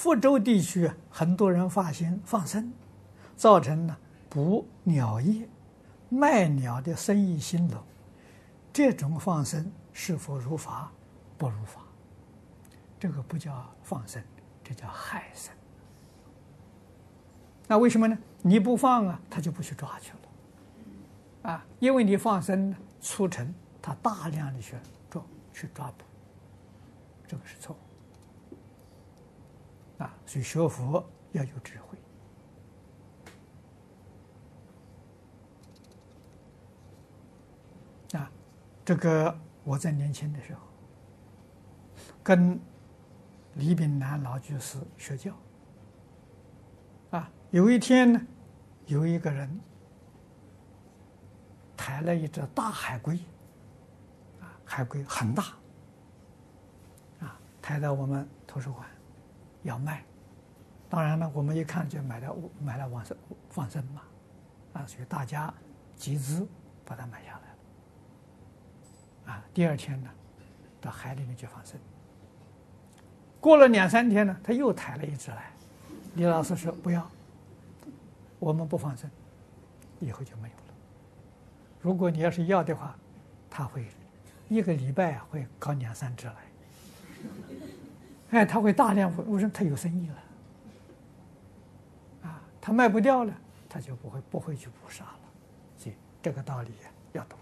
福州地区很多人发心放生，造成了捕鸟业、卖鸟的生意兴隆。这种放生是否如法？不如法。这个不叫放生，这叫害生。那为什么呢？你不放啊，他就不去抓去了。啊，因为你放生促成他大量的去抓去抓捕，这个是错误。所以学佛要有智慧。啊，这个我在年轻的时候，跟李炳南老居士学教。啊，有一天呢，有一个人抬了一只大海龟，啊，海龟很大，啊，抬到我们图书馆。要卖，当然了，我们一看就买了，买了往生放生嘛，啊，所以大家集资把它买下来了，啊，第二天呢，到海里面去放生。过了两三天呢，他又抬了一只来，李老师说不要，我们不放生，以后就没有了。如果你要是要的话，他会一个礼拜会搞两三只来。哎，他会大量，我说他有生意了，啊，他卖不掉了，他就不会不会去捕杀了，所以这个道理要懂。